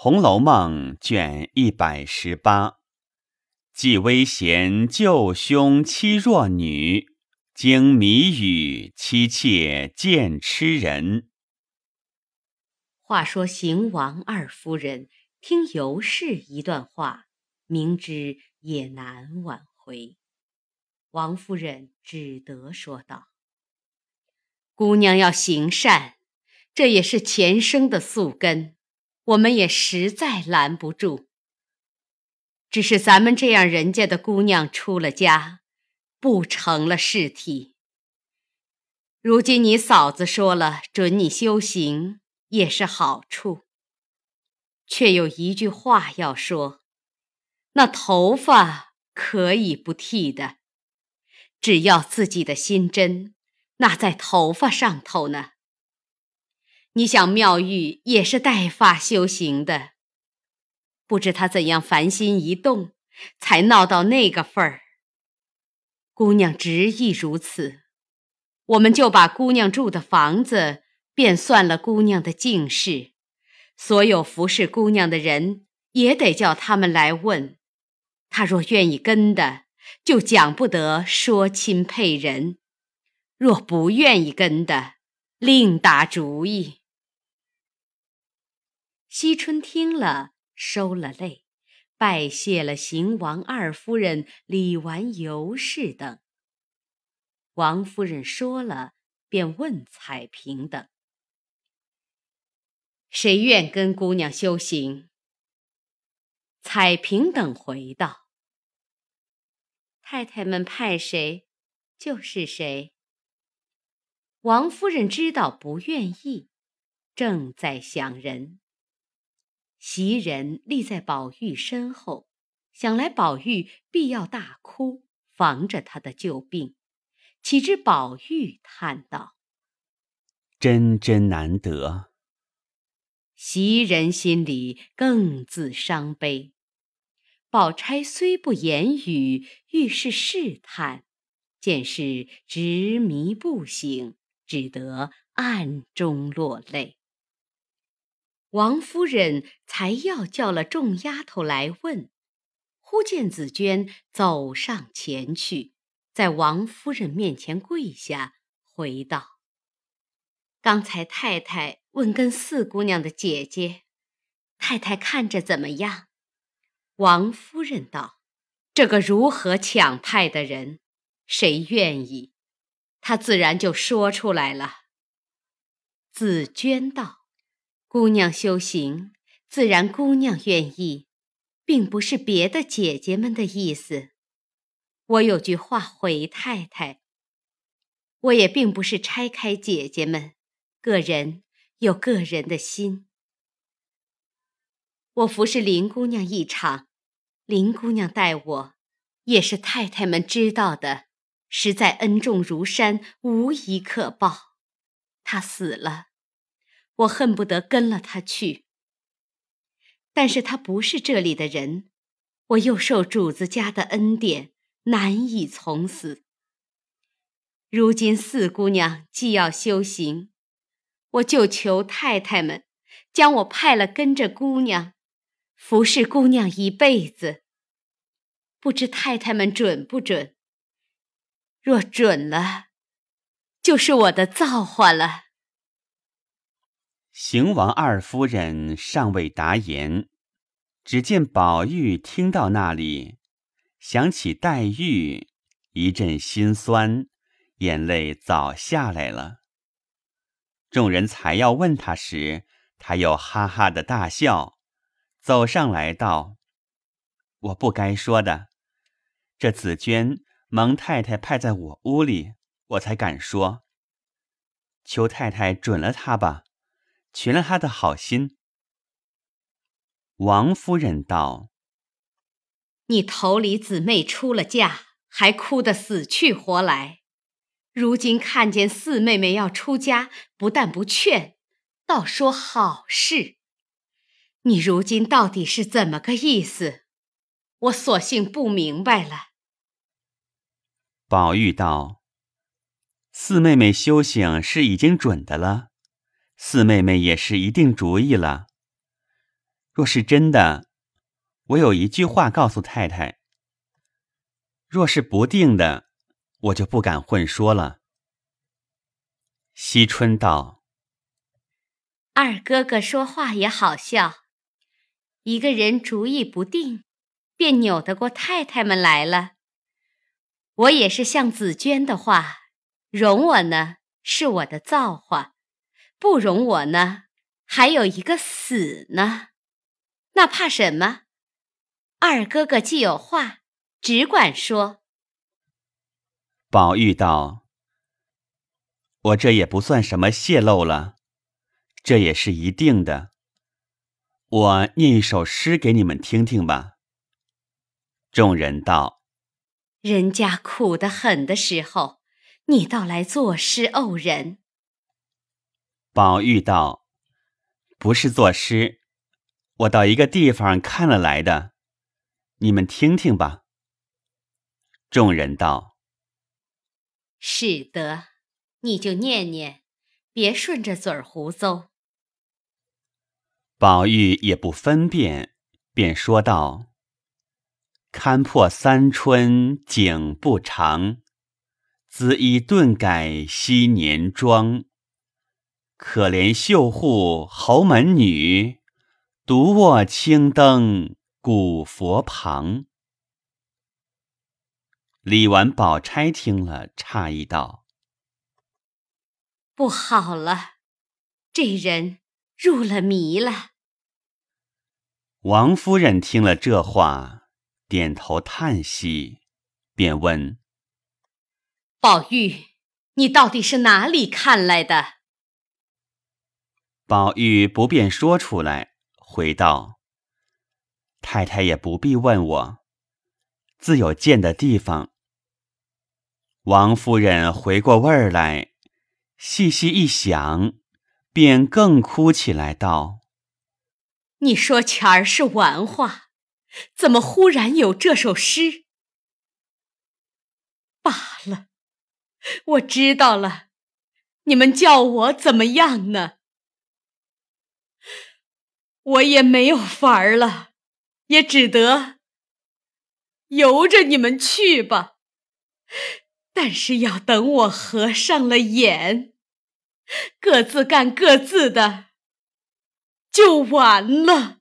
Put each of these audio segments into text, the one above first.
红楼梦》卷一百十八，既危贤救兄妻弱女，经谜语妻妾见痴人。话说邢王二夫人听尤氏一段话，明知也难挽回，王夫人只得说道：“姑娘要行善，这也是前生的宿根。”我们也实在拦不住，只是咱们这样人家的姑娘出了家，不成了事体。如今你嫂子说了准你修行，也是好处。却有一句话要说：那头发可以不剃的，只要自己的心真，那在头发上头呢。你想妙玉也是带发修行的，不知她怎样凡心一动，才闹到那个份儿。姑娘执意如此，我们就把姑娘住的房子便算了姑娘的净事，所有服侍姑娘的人也得叫他们来问。她若愿意跟的，就讲不得说亲配人；若不愿意跟的，另打主意。惜春听了，收了泪，拜谢了邢王二夫人、李纨、尤氏等。王夫人说了，便问彩萍等：“谁愿跟姑娘修行？”彩萍等回道：“太太们派谁，就是谁。”王夫人知道不愿意，正在想人。袭人立在宝玉身后，想来宝玉必要大哭，防着他的旧病。岂知宝玉叹道：“真真难得。”袭人心里更自伤悲。宝钗虽不言语，愈是试探，见是执迷不醒，只得暗中落泪。王夫人才要叫了众丫头来问，忽见紫娟走上前去，在王夫人面前跪下，回道：“刚才太太问跟四姑娘的姐姐，太太看着怎么样？”王夫人道：“这个如何抢派的人，谁愿意？他自然就说出来了。”紫娟道。姑娘修行，自然姑娘愿意，并不是别的姐姐们的意思。我有句话回太太，我也并不是拆开姐姐们，个人有个人的心。我服侍林姑娘一场，林姑娘待我，也是太太们知道的，实在恩重如山，无以可报。她死了。我恨不得跟了他去，但是他不是这里的人，我又受主子家的恩典，难以从死。如今四姑娘既要修行，我就求太太们将我派了跟着姑娘，服侍姑娘一辈子。不知太太们准不准？若准了，就是我的造化了。邢王二夫人尚未答言，只见宝玉听到那里，想起黛玉，一阵心酸，眼泪早下来了。众人才要问他时，他又哈哈的大笑，走上来道：“我不该说的，这紫娟蒙太太派在我屋里，我才敢说。求太太准了她吧。”全了他的好心。王夫人道：“你头里姊妹出了嫁，还哭得死去活来，如今看见四妹妹要出家，不但不劝，倒说好事。你如今到底是怎么个意思？我索性不明白了。”宝玉道：“四妹妹修行是已经准的了。”四妹妹也是一定主意了。若是真的，我有一句话告诉太太；若是不定的，我就不敢混说了。”惜春道：“二哥哥说话也好笑，一个人主意不定，便扭得过太太们来了。我也是像紫娟的话，容我呢是我的造化，不容我呢还有一个死呢，那怕什么？二哥哥既有话，只管说。”宝玉道。我这也不算什么泄露了，这也是一定的。我念一首诗给你们听听吧。众人道：“人家苦得很的时候，你倒来作诗怄人。”宝玉道：“不是作诗，我到一个地方看了来的，你们听听吧。”众人道：“是得。”你就念念，别顺着嘴儿胡诌。宝玉也不分辨，便说道：“勘破三春景不长，恣衣顿改昔年妆。可怜绣户侯门女，独卧青灯古佛旁。”李纨、宝钗听了，诧异道。不好了，这人入了迷了。王夫人听了这话，点头叹息，便问：“宝玉，你到底是哪里看来的？”宝玉不便说出来，回道：“太太也不必问我，自有见的地方。”王夫人回过味儿来。细细一想，便更哭起来，道：“你说前儿是玩话，怎么忽然有这首诗？罢了，我知道了，你们叫我怎么样呢？我也没有法儿了，也只得由着你们去吧。”但是要等我合上了眼，各自干各自的，就完了。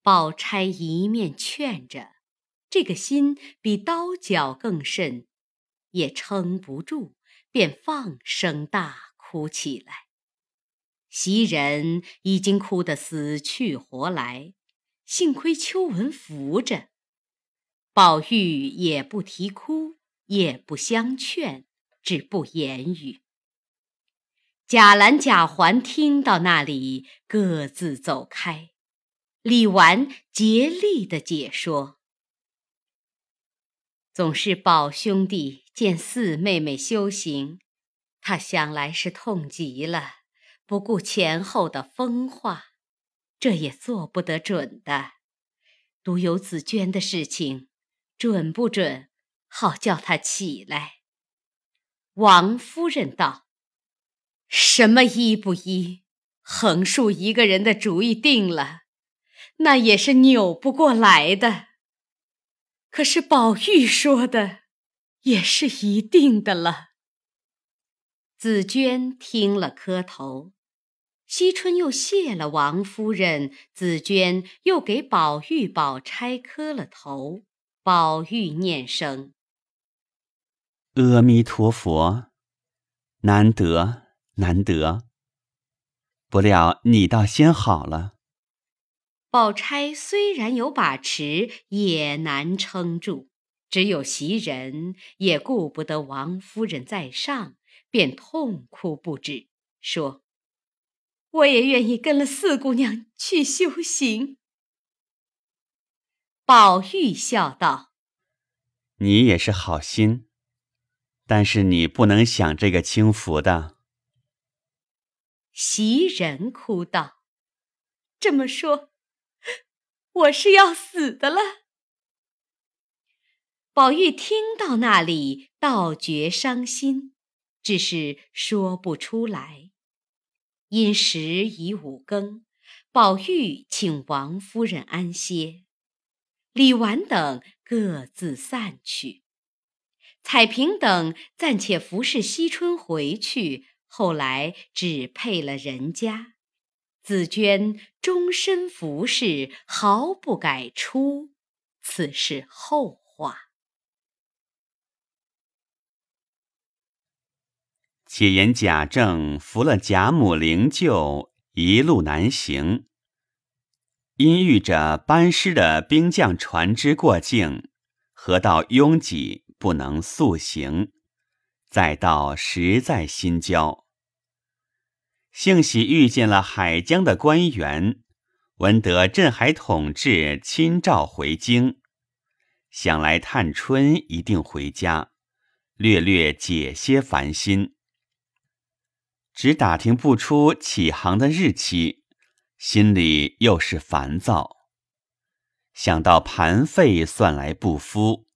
宝钗一面劝着，这个心比刀绞更甚，也撑不住，便放声大哭起来。袭人已经哭得死去活来，幸亏秋纹扶着。宝玉也不啼哭，也不相劝，只不言语。贾兰、贾环听到那里，各自走开。李纨竭力的解说：“总是宝兄弟见四妹妹修行，他想来是痛极了，不顾前后的风化，这也做不得准的。独有紫娟的事情。”准不准？好叫他起来。王夫人道：“什么依不依？横竖一个人的主意定了，那也是扭不过来的。可是宝玉说的，也是一定的了。”紫娟听了磕头，惜春又谢了王夫人，紫娟又给宝玉、宝钗磕了头。宝玉念声：“阿弥陀佛，难得难得。不料你倒先好了。”宝钗虽然有把持，也难撑住。只有袭人也顾不得王夫人在上，便痛哭不止，说：“我也愿意跟了四姑娘去修行。”宝玉笑道：“你也是好心，但是你不能享这个清福的。”袭人哭道：“这么说，我是要死的了。”宝玉听到那里，倒觉伤心，只是说不出来。因时已五更，宝玉请王夫人安歇，李纨等各自散去。彩萍等暂且服侍惜春回去，后来只配了人家。紫鹃终身服侍，毫不改出，此事后话。且言贾政扶了贾母灵柩，一路南行，因遇着班师的兵将船只过境，河道拥挤，不能速行，再到实在心焦。幸喜遇见了海疆的官员，闻得镇海统治亲召回京，想来探春一定回家，略略解些烦心。只打听不出起航的日期，心里又是烦躁。想到盘费算来不敷，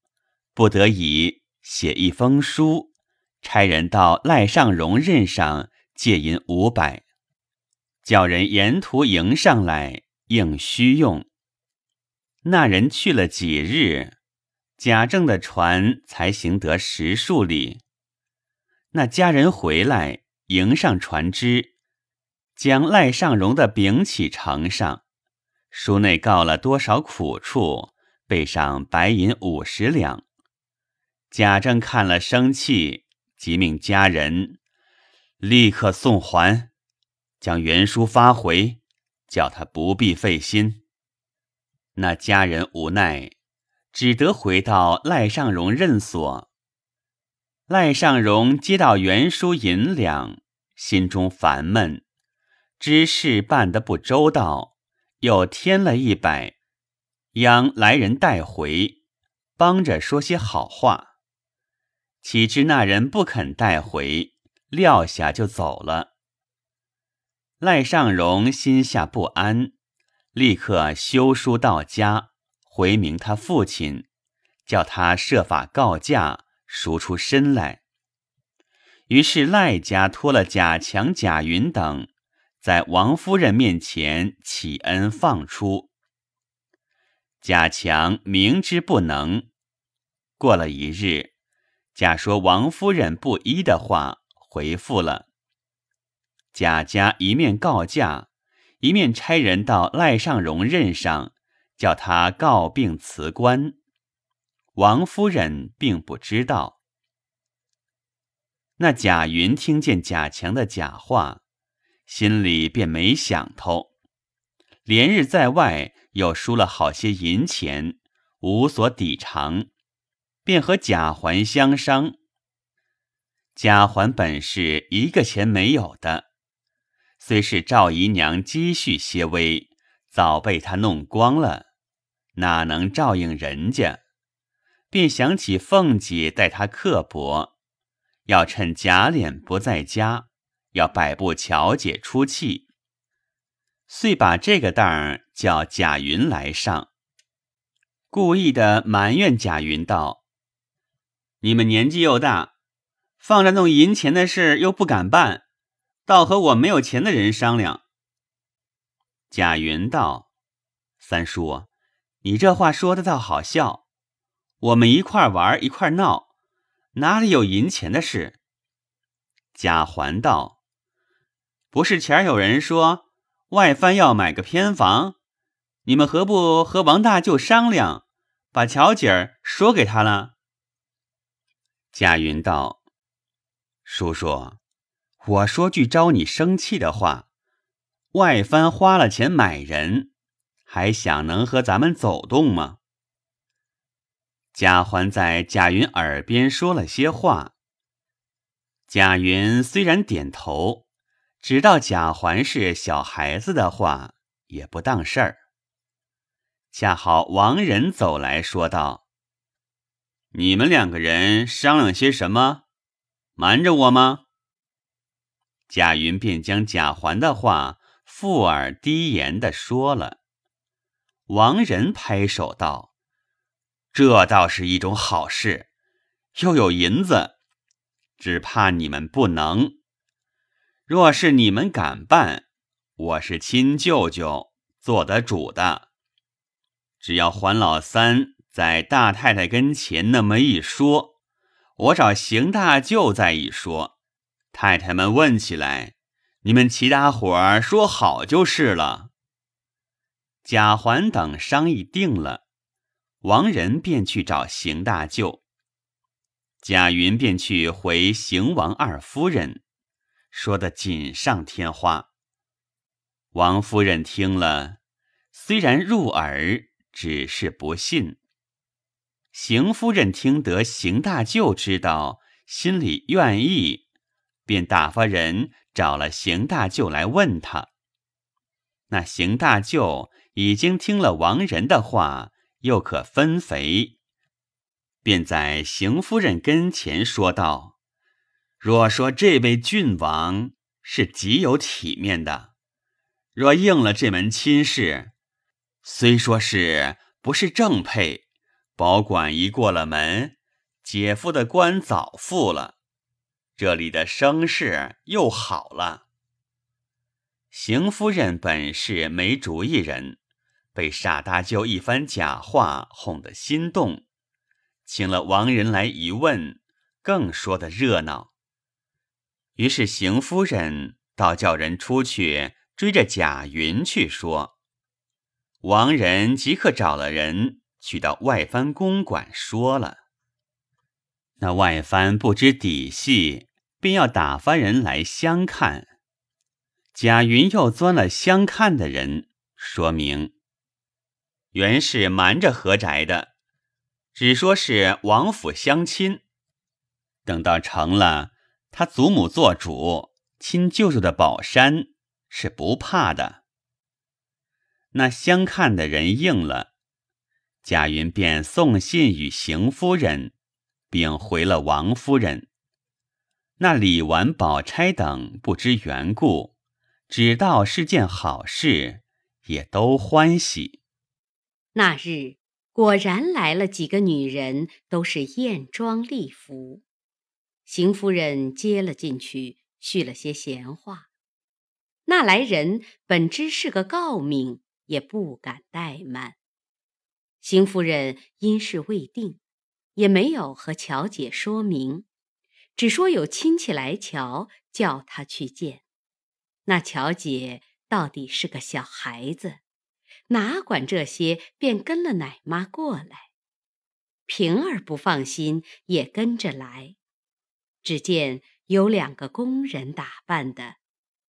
不得已写一封书，差人到赖尚荣任上。借银五百，叫人沿途迎上来，应需用。那人去了几日，贾政的船才行得十数里。那家人回来，迎上船只，将赖尚荣的禀启呈上，书内告了多少苦处，备上白银五十两。贾政看了生气，即命家人。立刻送还，将原书发回，叫他不必费心。那家人无奈，只得回到赖尚荣任所。赖尚荣接到原书银两，心中烦闷，知事办得不周到，又添了一百，央来人带回，帮着说些好话。岂知那人不肯带回。撂下就走了。赖尚荣心下不安，立刻修书到家，回明他父亲，叫他设法告假，赎出身来。于是赖家托了贾强、贾云等，在王夫人面前启恩放出。贾强明知不能，过了一日，贾说王夫人不依的话。回复了贾家一面告假，一面差人到赖尚荣任上，叫他告病辞官。王夫人并不知道。那贾云听见贾强的假话，心里便没想头，连日在外又输了好些银钱，无所抵偿，便和贾环相商。贾环本是一个钱没有的，虽是赵姨娘积蓄些微，早被他弄光了，哪能照应人家？便想起凤姐待他刻薄，要趁贾琏不在家，要摆布巧姐出气，遂把这个当儿叫贾云来上，故意的埋怨贾云道：“你们年纪又大。”放着弄银钱的事又不敢办，倒和我没有钱的人商量。贾云道：“三叔，你这话说的倒好笑。我们一块玩一块闹，哪里有银钱的事？”贾环道：“不是前有人说外藩要买个偏房，你们何不和王大舅商量，把巧姐儿说给他了？”贾云道。叔叔，我说句招你生气的话：外藩花了钱买人，还想能和咱们走动吗？贾环在贾云耳边说了些话。贾云虽然点头，知道贾环是小孩子的话，也不当事儿。恰好王仁走来说道：“你们两个人商量些什么？”瞒着我吗？贾云便将贾环的话附耳低言的说了。王仁拍手道：“这倒是一种好事，又有银子，只怕你们不能。若是你们敢办，我是亲舅舅，做得主的。只要还老三在大太太跟前那么一说，我找邢大舅再一说，太太们问起来，你们齐大伙儿说好就是了。贾环等商议定了，王仁便去找邢大舅，贾云便去回邢王二夫人，说的锦上添花。王夫人听了，虽然入耳。只是不信。邢夫人听得邢大舅知道，心里愿意，便打发人找了邢大舅来问他。那邢大舅已经听了王仁的话，又可分肥，便在邢夫人跟前说道：“若说这位郡王是极有体面的，若应了这门亲事。”虽说是不是正配，保管一过了门，姐夫的官早复了，这里的声势又好了。邢夫人本是没主意人，被傻大舅一番假话哄得心动，请了王仁来一问，更说得热闹。于是邢夫人倒叫人出去追着贾云去说。王仁即刻找了人去到外藩公馆说了。那外藩不知底细，便要打发人来相看。贾云又钻了相看的人，说明原是瞒着何宅的，只说是王府相亲。等到成了，他祖母做主，亲舅舅的宝山是不怕的。那相看的人应了，贾云便送信与邢夫人，并回了王夫人。那李纨、宝钗等不知缘故，只道是件好事，也都欢喜。那日果然来了几个女人，都是艳妆丽服。邢夫人接了进去，叙了些闲话。那来人本知是个诰命。也不敢怠慢。邢夫人因事未定，也没有和乔姐说明，只说有亲戚来瞧，叫她去见。那乔姐到底是个小孩子，哪管这些，便跟了奶妈过来。平儿不放心，也跟着来。只见有两个工人打扮的，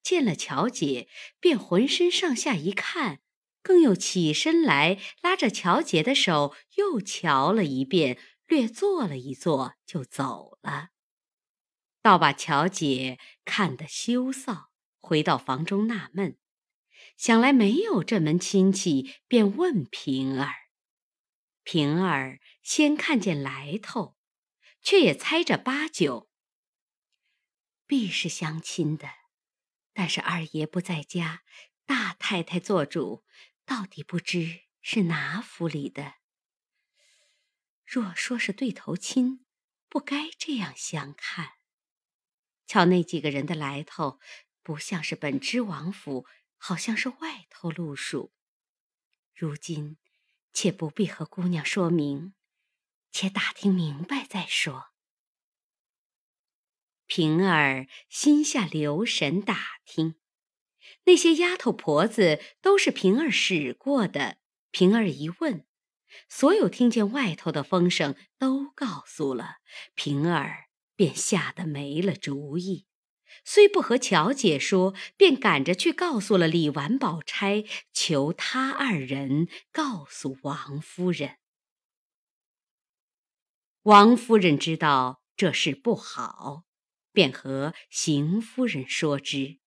见了乔姐，便浑身上下一看。更又起身来，拉着乔姐的手，又瞧了一遍，略坐了一坐，就走了。倒把乔姐看得羞臊，回到房中纳闷，想来没有这门亲戚，便问平儿。平儿先看见来头，却也猜着八九，必是相亲的，但是二爷不在家，大太太做主。到底不知是哪府里的。若说是对头亲，不该这样相看。瞧那几个人的来头，不像是本知王府，好像是外头路数。如今，且不必和姑娘说明，且打听明白再说。平儿心下留神打听。那些丫头婆子都是平儿使过的。平儿一问，所有听见外头的风声都告诉了平儿，便吓得没了主意。虽不和乔姐说，便赶着去告诉了李纨、宝钗，求他二人告诉王夫人。王夫人知道这事不好，便和邢夫人说之。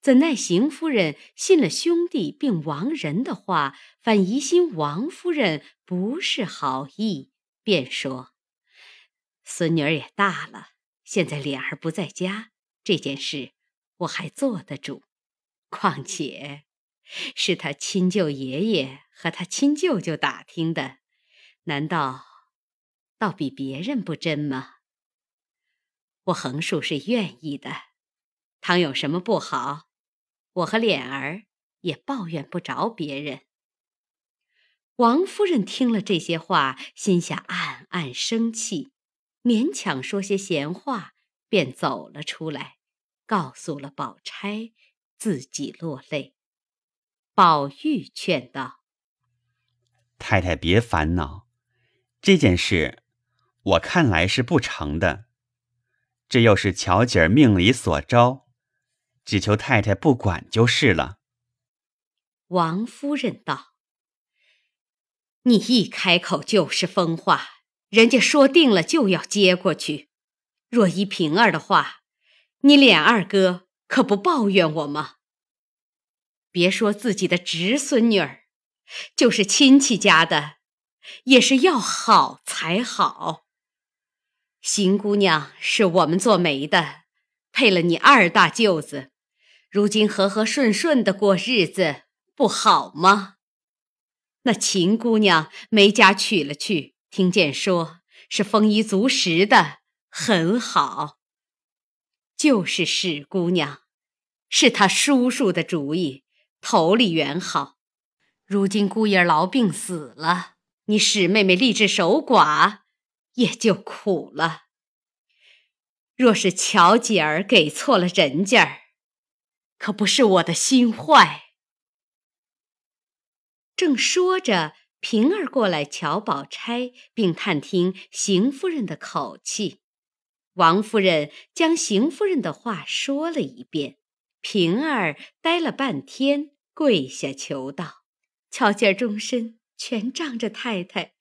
怎奈邢夫人信了兄弟并亡人的话，反疑心王夫人不是好意，便说：“孙女儿也大了，现在脸儿不在家，这件事我还做得主。况且是他亲舅爷爷和他亲舅舅打听的，难道倒比别人不真吗？我横竖是愿意的，倘有什么不好。”我和脸儿也抱怨不着别人。王夫人听了这些话，心下暗暗生气，勉强说些闲话，便走了出来，告诉了宝钗，自己落泪。宝玉劝道：“太太别烦恼，这件事我看来是不成的。这又是巧姐儿命里所招，只求太太不管就是了。”王夫人道。你一开口就是疯话，人家说定了就要接过去。若依平儿的话，你脸二哥可不抱怨我吗？别说自己的侄孙女儿，就是亲戚家的，也是要好才好。邢姑娘是我们做媒的，配了你二大舅子，如今和和顺顺的过日子，不好吗？那秦姑娘没家娶了去，听见说是丰衣足食的，很好。就是史姑娘，是他叔叔的主意，头里圆好。如今姑爷痨病死了，你史妹妹立志守寡，也就苦了。若是乔姐儿给错了人家，可不是我的心坏。正说着，平儿过来瞧宝钗，并探听邢夫人的口气。王夫人将邢夫人的话说了一遍。平儿呆了半天，跪下求道：“乔姐儿终身全仗着太太，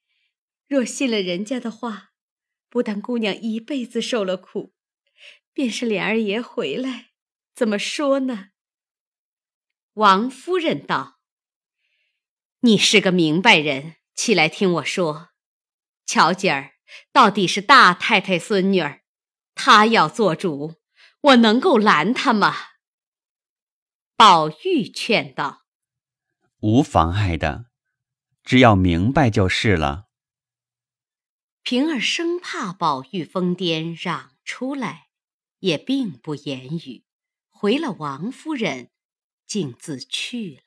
若信了人家的话，不但姑娘一辈子受了苦，便是琏儿爷回来，怎么说呢？”王夫人道。你是个明白人，起来听我说。乔姐儿到底是大太太孙女儿，她要做主，我能够拦他吗？宝玉劝道：“无妨碍的，只要明白就是了。”平儿生怕宝玉疯癫嚷出来，也并不言语，回了王夫人，径自去了。